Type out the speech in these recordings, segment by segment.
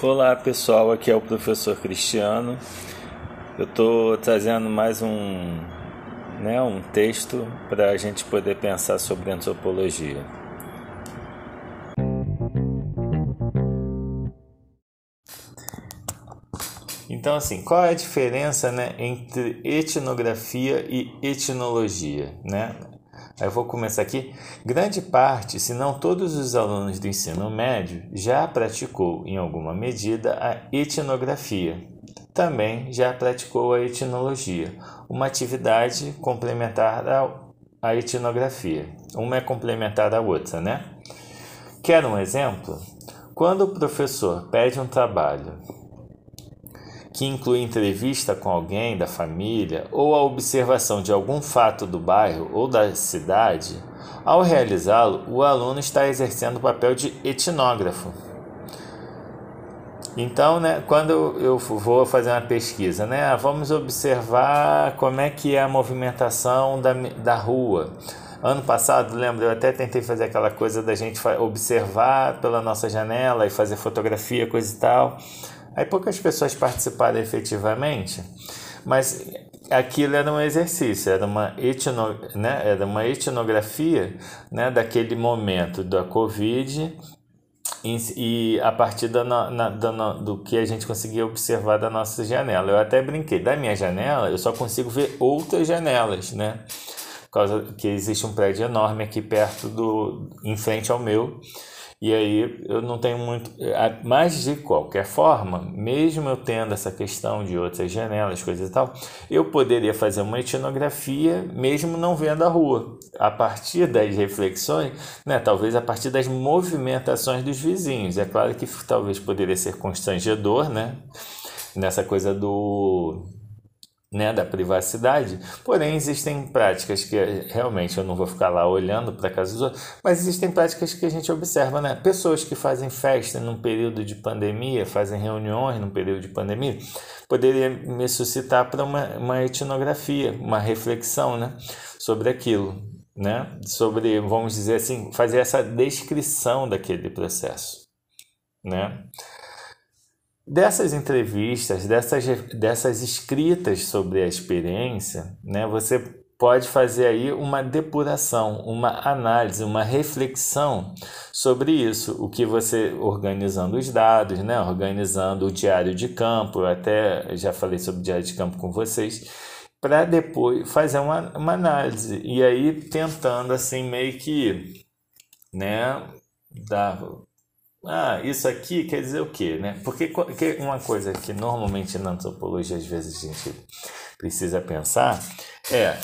Olá pessoal, aqui é o professor Cristiano. Eu estou trazendo mais um, né, um texto para a gente poder pensar sobre antropologia. Então, assim, qual é a diferença né, entre etnografia e etnologia? Né? Eu vou começar aqui. Grande parte, se não todos os alunos do ensino médio, já praticou, em alguma medida, a etnografia. Também já praticou a etnologia, uma atividade complementar à etnografia. Uma é complementar à outra, né? Quer um exemplo? Quando o professor pede um trabalho que inclui entrevista com alguém da família ou a observação de algum fato do bairro ou da cidade, ao realizá-lo, o aluno está exercendo o papel de etnógrafo. Então, né, quando eu vou fazer uma pesquisa, né, ah, vamos observar como é que é a movimentação da, da rua. Ano passado, lembra, eu até tentei fazer aquela coisa da gente observar pela nossa janela e fazer fotografia, coisa e tal. Aí poucas pessoas participaram efetivamente, mas aquilo era um exercício, era uma, etno, né, era uma etnografia né, daquele momento da Covid e a partir na, do que a gente conseguia observar da nossa janela. Eu até brinquei, da minha janela eu só consigo ver outras janelas, né? Por causa que existe um prédio enorme aqui perto do, em frente ao meu, e aí eu não tenho muito. Mas de qualquer forma, mesmo eu tendo essa questão de outras janelas, coisas e tal, eu poderia fazer uma etnografia mesmo não vendo a rua. A partir das reflexões, né, talvez a partir das movimentações dos vizinhos. É claro que talvez poderia ser constrangedor, né? Nessa coisa do né, da privacidade, porém existem práticas que realmente eu não vou ficar lá olhando para casa dos outros, mas existem práticas que a gente observa, né? Pessoas que fazem festa num período de pandemia, fazem reuniões num período de pandemia, poderia me suscitar para uma, uma etnografia, uma reflexão, né, sobre aquilo, né? Sobre, vamos dizer assim, fazer essa descrição daquele processo, né? Dessas entrevistas, dessas, dessas escritas sobre a experiência, né, você pode fazer aí uma depuração, uma análise, uma reflexão sobre isso, o que você organizando os dados, né, organizando o diário de campo, eu até já falei sobre o diário de campo com vocês, para depois fazer uma, uma análise. E aí tentando assim meio que, né, dar ah, isso aqui quer dizer o quê, né? Porque uma coisa que normalmente na antropologia às vezes a gente precisa pensar é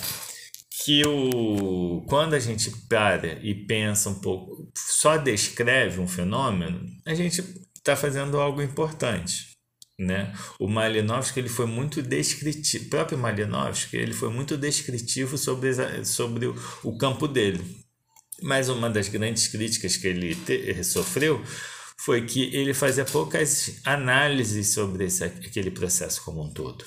que o, quando a gente para e pensa um pouco, só descreve um fenômeno, a gente está fazendo algo importante. Né? O Malinowski ele foi muito descritivo, próprio Malinowski ele foi muito descritivo sobre, sobre o campo dele. Mas uma das grandes críticas que ele te, sofreu foi que ele fazia poucas análises sobre esse, aquele processo como um todo.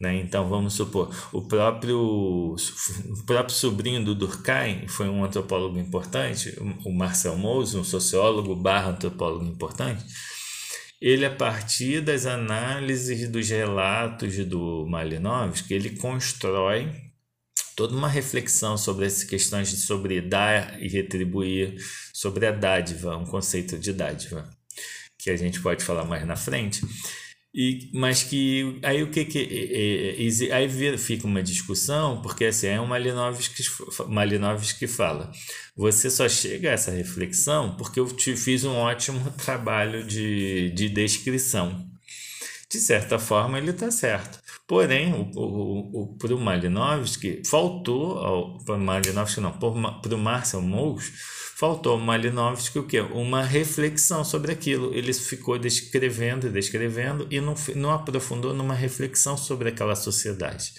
Né? Então, vamos supor, o próprio, o próprio sobrinho do Durkheim foi um antropólogo importante, o Marcel Mauss, um sociólogo barra antropólogo importante, ele, a partir das análises dos relatos do Malinowski, ele constrói toda uma reflexão sobre essas questões de sobre dar e retribuir, sobre a dádiva, um conceito de dádiva, que a gente pode falar mais na frente. E, mas que aí o que que aí fica uma discussão porque assim é um Malinowski Malinowski que fala você só chega a essa reflexão porque eu te fiz um ótimo trabalho de, de descrição de certa forma ele está certo Porém, o, o, o, para o Malinowski, faltou, ao, para o Malinowski não, para o Marcel Mous, faltou ao Malinowski o quê? Uma reflexão sobre aquilo. Ele ficou descrevendo e descrevendo e não, não aprofundou numa reflexão sobre aquela sociedade.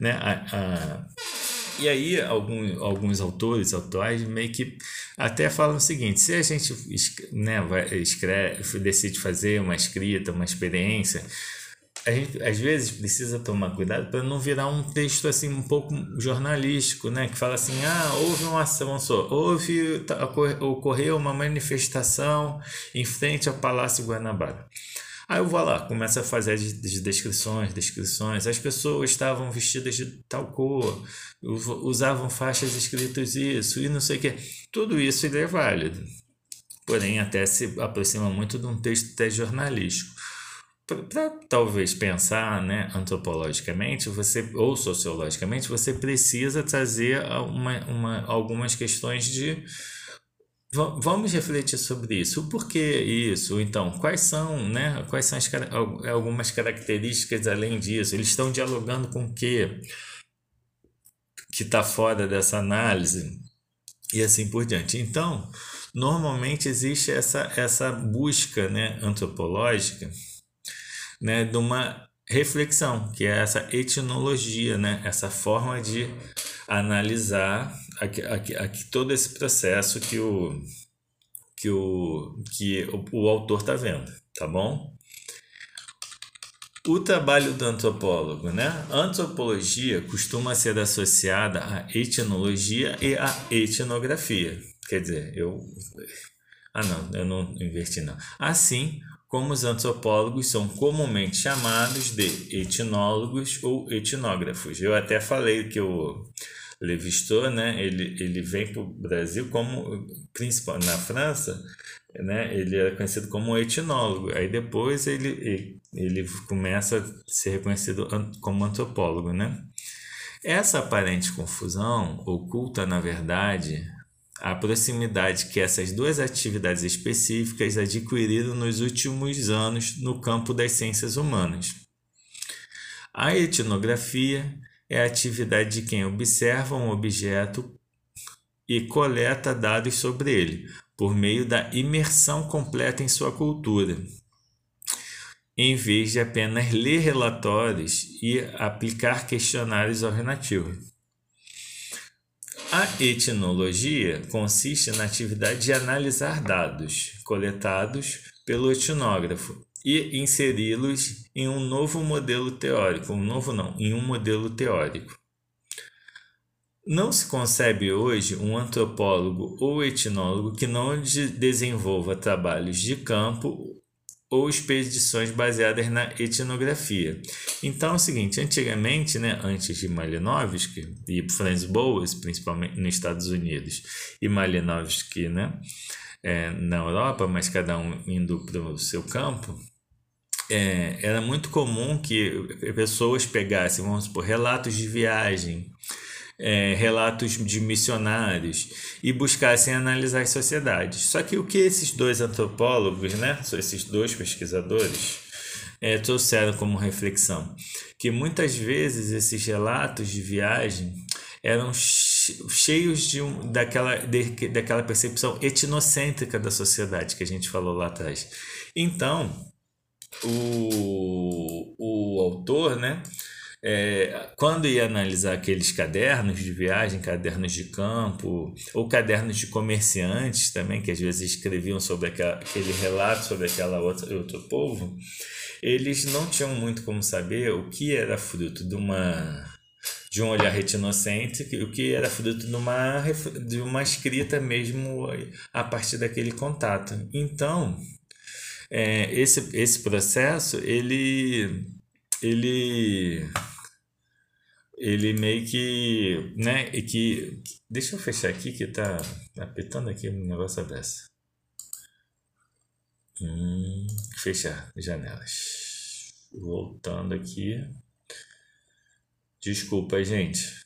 Né? A, a, e aí, algum, alguns autores atuais meio que até falam o seguinte: se a gente né, vai, escreve, decide fazer uma escrita, uma experiência, a gente às vezes precisa tomar cuidado para não virar um texto assim um pouco jornalístico, né? Que fala assim, ah, houve uma ação, só, houve, ocorreu uma manifestação em frente ao Palácio Guanabara. Aí eu vou lá, começo a fazer as descrições, descrições. As pessoas estavam vestidas de tal cor, usavam faixas escritas isso e não sei o que. Tudo isso é válido. Porém, até se aproxima muito de um texto até jornalístico para talvez pensar né, antropologicamente você ou sociologicamente você precisa trazer uma, uma, algumas questões de vamos refletir sobre isso. O porquê isso? Então quais são né quais são as, algumas características além disso? Eles estão dialogando com o que que está fora dessa análise? E assim por diante. Então normalmente existe essa essa busca né antropológica né, de uma reflexão, que é essa etnologia, né, essa forma de analisar aqui, aqui, aqui todo esse processo que o, que o, que o, o autor está vendo, tá bom? O trabalho do antropólogo, né? Antropologia costuma ser associada à etnologia e à etnografia. Quer dizer, eu. Ah, não, eu não inverti, não. Assim, como os antropólogos são comumente chamados de etnólogos ou etnógrafos. Eu até falei que o Levi Strauss, né, ele, ele vem para o Brasil como principal na França, né, ele era conhecido como etnólogo. Aí depois ele, ele, ele começa a ser reconhecido como antropólogo, né? Essa aparente confusão oculta, na verdade, a proximidade que essas duas atividades específicas adquiriram nos últimos anos no campo das ciências humanas. A etnografia é a atividade de quem observa um objeto e coleta dados sobre ele, por meio da imersão completa em sua cultura, em vez de apenas ler relatórios e aplicar questionários alternativos. A etnologia consiste na atividade de analisar dados coletados pelo etnógrafo e inseri-los em um novo modelo teórico, um novo não, em um modelo teórico. Não se concebe hoje um antropólogo ou etnólogo que não desenvolva trabalhos de campo ou expedições baseadas na etnografia. Então é o seguinte, antigamente, né, antes de Malinowski e Franz Boas, principalmente nos Estados Unidos, e Malinowski né, é, na Europa, mas cada um indo para o seu campo, é, era muito comum que pessoas pegassem, vamos supor, relatos de viagem, é, relatos de missionários e buscassem analisar as sociedades. Só que o que esses dois antropólogos, né, esses dois pesquisadores, é, trouxeram como reflexão? Que muitas vezes esses relatos de viagem eram cheios de um, daquela, de, daquela percepção etnocêntrica da sociedade que a gente falou lá atrás. Então, o, o autor, né, é, quando ia analisar aqueles cadernos de viagem, cadernos de campo, ou cadernos de comerciantes também, que às vezes escreviam sobre aquela, aquele relato sobre aquela outra, outro povo, eles não tinham muito como saber o que era fruto de uma de um olhar retinocêntrico e o que era fruto de uma, de uma escrita mesmo a partir daquele contato. Então, é, esse, esse processo, ele, ele ele meio que, né, e que, deixa eu fechar aqui que tá apertando aqui um negócio dessa. Hum, fechar janelas. Voltando aqui. Desculpa, gente.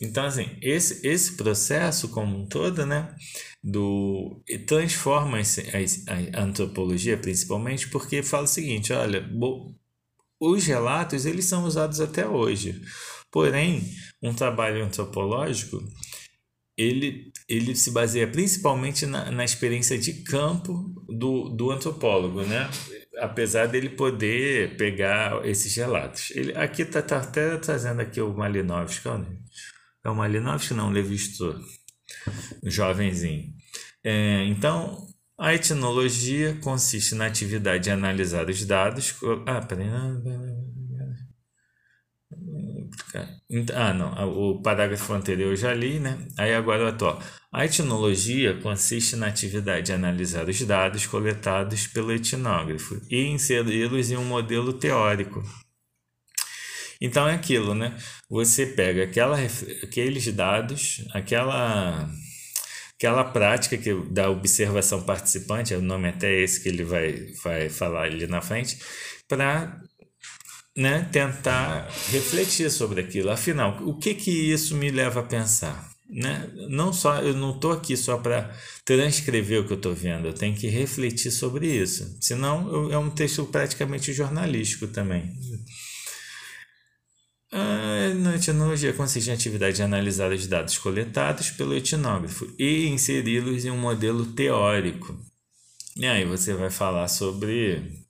Então, assim, esse, esse processo como um todo, né, do transforma a, a antropologia principalmente porque fala o seguinte, olha, bo, os relatos eles são usados até hoje. Porém, um trabalho antropológico ele, ele se baseia principalmente na, na experiência de campo do, do antropólogo, né? apesar dele poder pegar esses relatos. Ele, aqui está tá até trazendo aqui o Malinovski, é o Malinovski não, o Levi Strauss, jovenzinho. É, então, A etnologia consiste na atividade de analisar os dados. Ah, peraí. Ah, não. O parágrafo anterior eu já li, né? Aí agora o atual. A etnologia consiste na atividade de analisar os dados coletados pelo etnógrafo e inseri-los em um modelo teórico. Então é aquilo, né? Você pega aquela, aqueles dados, aquela aquela prática que, da observação participante, é o nome até esse que ele vai, vai falar ali na frente, para né, tentar refletir sobre aquilo. Afinal, o que que isso me leva a pensar? Né? Não só eu não estou aqui só para transcrever o que eu estou vendo, eu tenho que refletir sobre isso. Senão eu, é um texto praticamente jornalístico também. A etnologia consiste em atividade de analisar os dados coletados pelo etnógrafo e inseri-los em um modelo teórico. E aí você vai falar sobre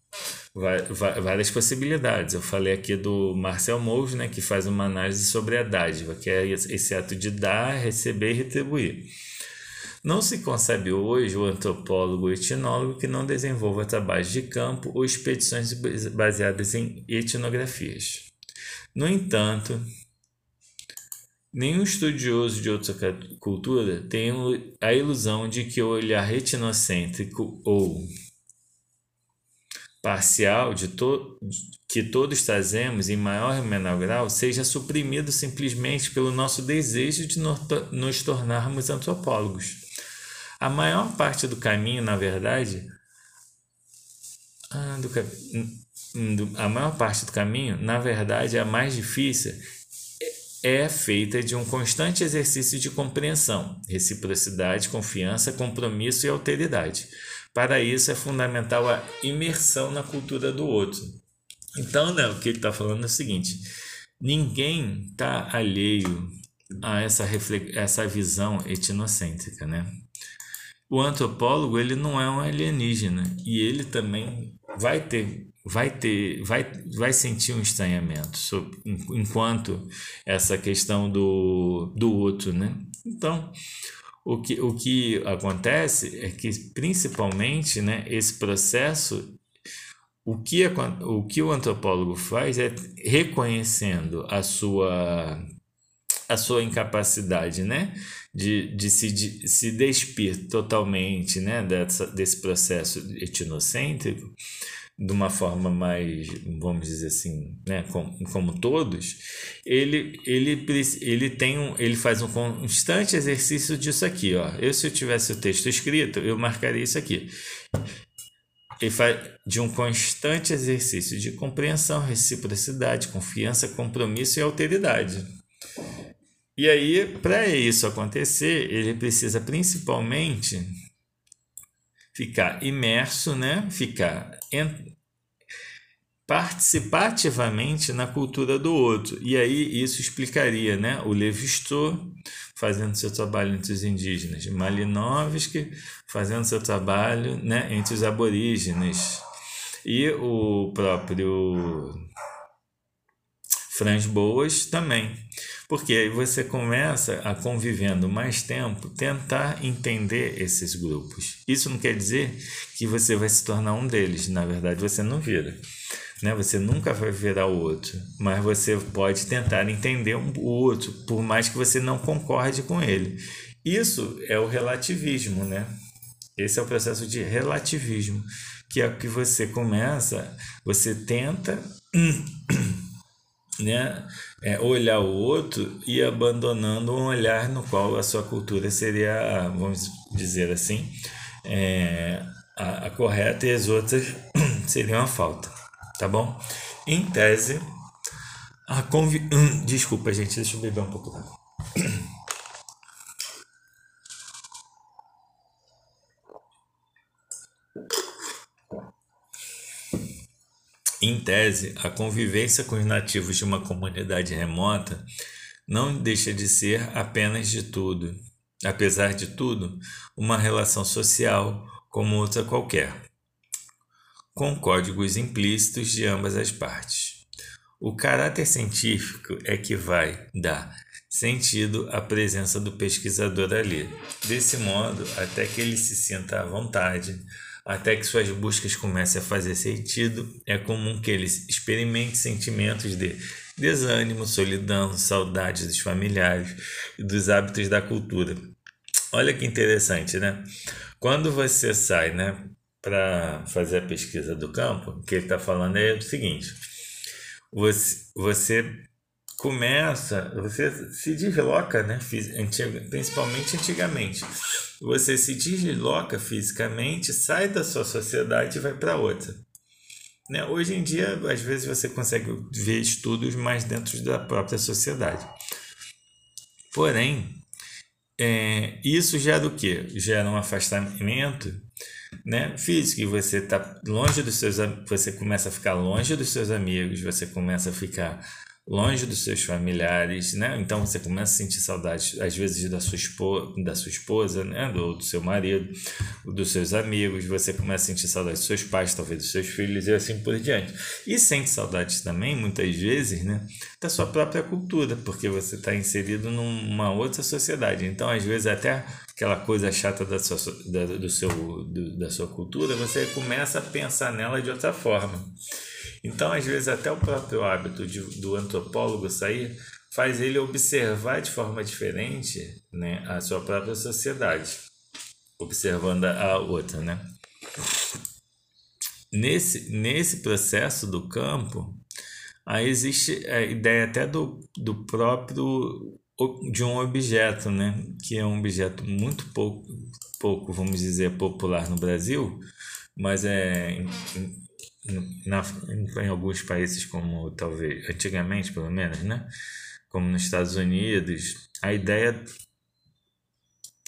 várias possibilidades. Eu falei aqui do Marcel Mouros, né, que faz uma análise sobre a dádiva, que é esse ato de dar, receber e retribuir. Não se concebe hoje o antropólogo etnólogo que não desenvolva trabalhos de campo ou expedições baseadas em etnografias. No entanto, nenhum estudioso de outra cultura tem a ilusão de que o olhar retinocêntrico ou parcial de to que todos trazemos em maior ou menor grau seja suprimido simplesmente pelo nosso desejo de nos tornarmos antropólogos. A maior parte do caminho, na verdade, ah, do, a maior parte do caminho, na verdade, a mais difícil, é feita de um constante exercício de compreensão, reciprocidade, confiança, compromisso e alteridade. Para isso é fundamental a imersão na cultura do outro. Então, né, o que ele está falando é o seguinte: ninguém está alheio a essa, essa visão etnocêntrica, né? O antropólogo ele não é um alienígena e ele também vai ter vai ter vai, vai sentir um estranhamento sobre, enquanto essa questão do, do outro né? Então o que, o que acontece é que principalmente né esse processo o que, o que o antropólogo faz é reconhecendo a sua a sua incapacidade né de, de, se, de se despir totalmente né dessa, desse processo etnocêntrico de uma forma mais, vamos dizer assim, né, como, como todos, ele, ele, ele, tem um, ele faz um constante exercício disso aqui. Ó. Eu, se eu tivesse o texto escrito, eu marcaria isso aqui. Ele faz de um constante exercício de compreensão, reciprocidade, confiança, compromisso e alteridade. E aí, para isso acontecer, ele precisa principalmente ficar imerso, né? Ficar participar ativamente na cultura do outro. E aí isso explicaria, né? O Levi-Strauss fazendo seu trabalho entre os indígenas, Malinovski fazendo seu trabalho, né, entre os aborígenes. E o próprio Franz Boas também. Porque aí você começa a convivendo mais tempo, tentar entender esses grupos. Isso não quer dizer que você vai se tornar um deles, na verdade você não vira né? Você nunca vai virar o outro, mas você pode tentar entender um, o outro, por mais que você não concorde com ele. Isso é o relativismo, né? Esse é o processo de relativismo, que é o que você começa, você tenta né, é, olhar o outro e abandonando um olhar no qual a sua cultura seria, vamos dizer assim, é, a, a correta e as outras seriam a falta tá bom? Em tese, a convi... Hum, desculpa, gente, deixa eu beber um pouco d'água. Em tese, a convivência com os nativos de uma comunidade remota não deixa de ser apenas de tudo, apesar de tudo, uma relação social como outra qualquer com códigos implícitos de ambas as partes. O caráter científico é que vai da sentido a presença do pesquisador ali. Desse modo, até que ele se sinta à vontade, até que suas buscas comecem a fazer sentido, é comum que ele experimente sentimentos de desânimo, solidão, saudade dos familiares e dos hábitos da cultura. Olha que interessante, né? Quando você sai, né, para fazer a pesquisa do campo, o que ele está falando é o seguinte: você, você começa, você se desloca, né, principalmente antigamente, você se desloca fisicamente, sai da sua sociedade e vai para outra. Né? Hoje em dia, às vezes você consegue ver estudos mais dentro da própria sociedade. Porém, é, isso gera o quê? Gera um afastamento né, físico e você está longe dos seus você começa a ficar longe dos seus amigos, você começa a ficar longe dos seus familiares, né? Então você começa a sentir saudade, às vezes, da sua esposa, da sua esposa, né? Do, do seu marido, dos seus amigos, você começa a sentir saudade dos seus pais, talvez dos seus filhos e assim por diante. E sente saudades também, muitas vezes, né? Da sua própria cultura, porque você está inserido numa outra sociedade. Então, às vezes, até aquela coisa chata da sua, da, do seu, do, da sua cultura, você começa a pensar nela de outra forma. Então, às vezes, até o próprio hábito de, do antropólogo sair faz ele observar de forma diferente né, a sua própria sociedade, observando a outra. Né? Nesse, nesse processo do campo, aí existe a ideia até do, do próprio de um objeto, né? que é um objeto muito pouco, pouco, vamos dizer, popular no Brasil, mas é na, em alguns países como talvez antigamente pelo menos né? Como nos Estados Unidos a ideia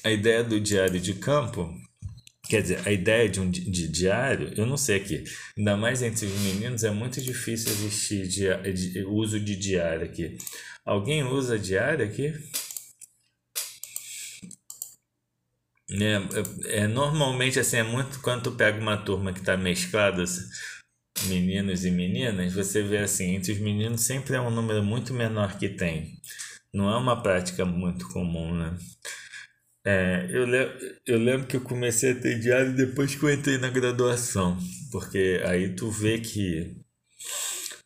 a ideia do diário de campo quer dizer a ideia de um de diário eu não sei aqui ainda mais entre os meninos é muito difícil existir de, uso de diário aqui. Alguém usa diário aqui? É, é, normalmente assim é muito quando tu pega uma turma que está mesclada assim, meninos e meninas, você vê assim, entre os meninos sempre é um número muito menor que tem. Não é uma prática muito comum, né? É, eu, le eu lembro que eu comecei a ter diário depois que eu entrei na graduação, porque aí tu vê que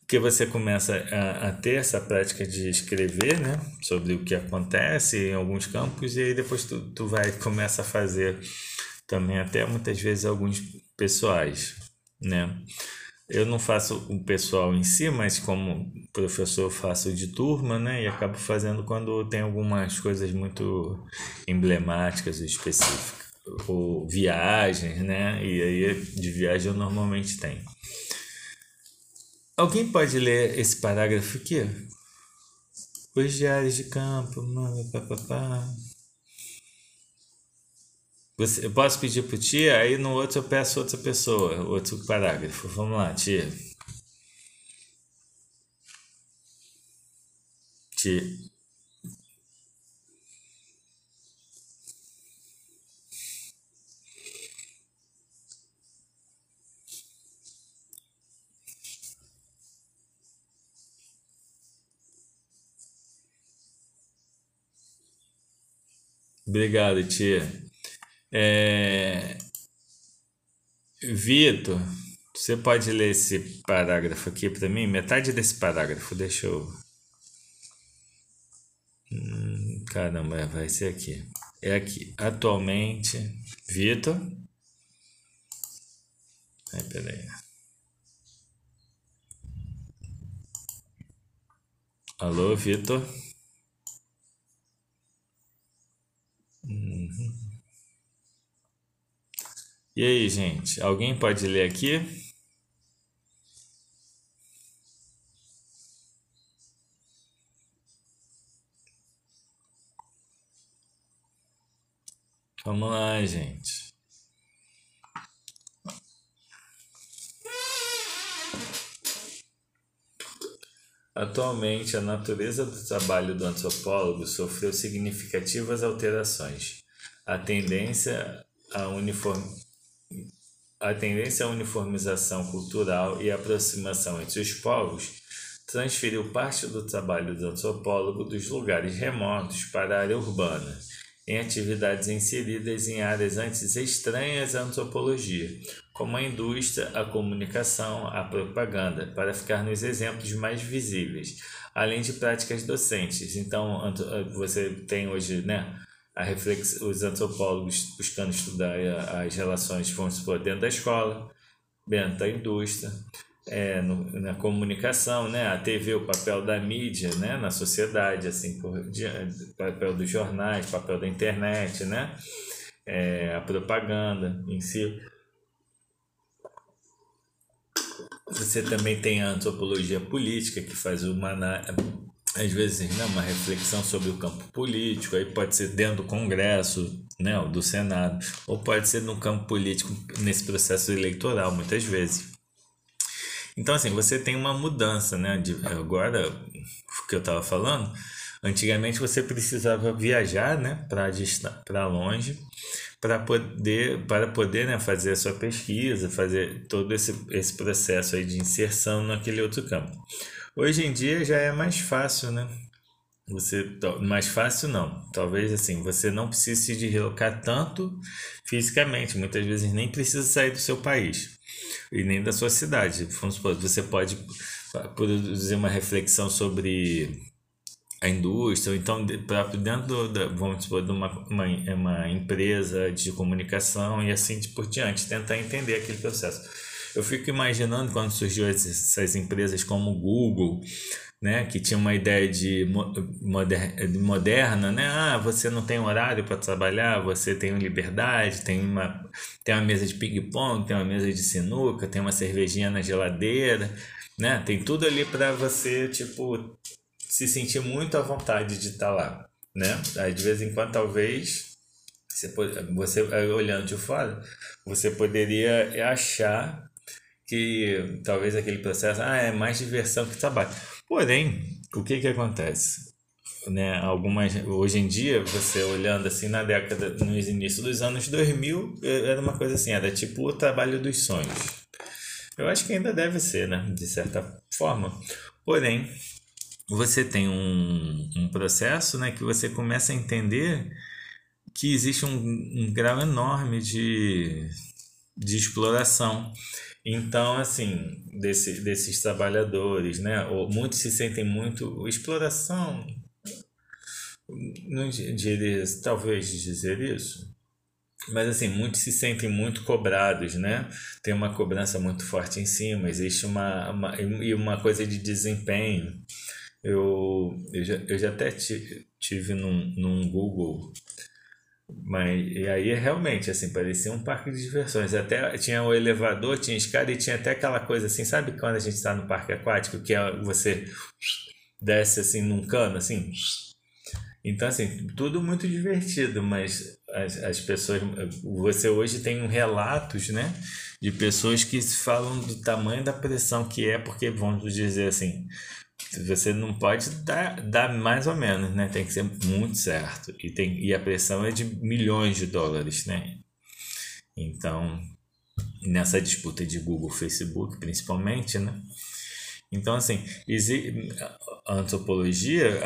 que você começa a, a, ter essa prática de escrever, né, sobre o que acontece em alguns campos e aí depois tu, tu vai começa a fazer também até muitas vezes alguns pessoais, né? Eu não faço o pessoal em si, mas como professor faço de turma, né? E acabo fazendo quando tem algumas coisas muito emblemáticas, específicas. Ou viagens, né? E aí de viagem eu normalmente tenho. Alguém pode ler esse parágrafo aqui? Os diários de campo, papapá. Você, eu posso pedir para tia, aí no outro eu peço outra pessoa, outro parágrafo. Vamos lá, tia. Tia. Obrigado, tia. É... Vitor, você pode ler esse parágrafo aqui para mim? Metade desse parágrafo, deixa eu. Hum, caramba, vai ser aqui. É aqui. Atualmente, Vitor. Ai, peraí. Alô, Vitor. Uhum. E aí, gente, alguém pode ler aqui? Vamos lá, gente. Atualmente, a natureza do trabalho do antropólogo sofreu significativas alterações. A tendência a uniform a tendência à uniformização cultural e aproximação entre os povos transferiu parte do trabalho do antropólogo dos lugares remotos para a área urbana, em atividades inseridas em áreas antes estranhas à antropologia, como a indústria, a comunicação, a propaganda, para ficar nos exemplos mais visíveis, além de práticas docentes. Então, você tem hoje, né, a reflex, os antropólogos buscando estudar as relações, vamos supor, dentro da escola, dentro da indústria, é, no, na comunicação, né? A TV, o papel da mídia, né? Na sociedade, assim, por papel dos jornais, papel da internet, né? É, a propaganda em si. Você também tem a antropologia política, que faz uma, às vezes, né, uma reflexão sobre o campo político, aí pode ser dentro do Congresso, né, do Senado, ou pode ser no campo político, nesse processo eleitoral, muitas vezes. Então, assim, você tem uma mudança, né? De, agora, o que eu estava falando, antigamente você precisava viajar, né, para longe, para poder, para poder né, fazer a sua pesquisa, fazer todo esse, esse processo aí de inserção naquele outro campo. Hoje em dia já é mais fácil, né? Você mais fácil não. Talvez assim, você não precise se deslocar tanto fisicamente, muitas vezes nem precisa sair do seu país e nem da sua cidade. Vamos você pode produzir uma reflexão sobre a indústria, ou então próprio dentro da, vamos supor, de uma, uma, uma empresa de comunicação e assim por diante, tentar entender aquele processo. Eu fico imaginando quando surgiu essas empresas como Google, né, que tinha uma ideia de moderna, né? Ah, você não tem horário para trabalhar, você tem liberdade, tem uma tem uma mesa de ping-pong, tem uma mesa de sinuca, tem uma cervejinha na geladeira, né? Tem tudo ali para você, tipo, se sentir muito à vontade de estar tá lá, né? Aí de vez em quando talvez você, você olhando de fora, você poderia achar que talvez aquele processo ah, é mais diversão que trabalho. Porém, o que que acontece? Né, algumas hoje em dia você olhando assim na década no início dos anos 2000 era uma coisa assim era tipo o trabalho dos sonhos eu acho que ainda deve ser né de certa forma porém você tem um, um processo né que você começa a entender que existe um, um grau enorme de, de exploração então, assim, desse, desses trabalhadores, né? Ou muitos se sentem muito exploração. Não diria, talvez dizer isso. Mas assim, muitos se sentem muito cobrados, né? Tem uma cobrança muito forte em cima, existe uma, uma e uma coisa de desempenho. Eu, eu, já, eu já até tive num, num Google mas e aí realmente assim parecia um parque de diversões. Até tinha o elevador, tinha escada e tinha até aquela coisa assim, sabe quando a gente está no parque aquático que é, você desce assim num cano assim. Então assim tudo muito divertido, mas as, as pessoas você hoje tem relatos, né, de pessoas que falam do tamanho da pressão que é porque vamos dizer assim você não pode dar, dar mais ou menos, né? Tem que ser muito certo. E, tem, e a pressão é de milhões de dólares, né? Então, nessa disputa de Google, Facebook, principalmente, né? Então, assim, a antropologia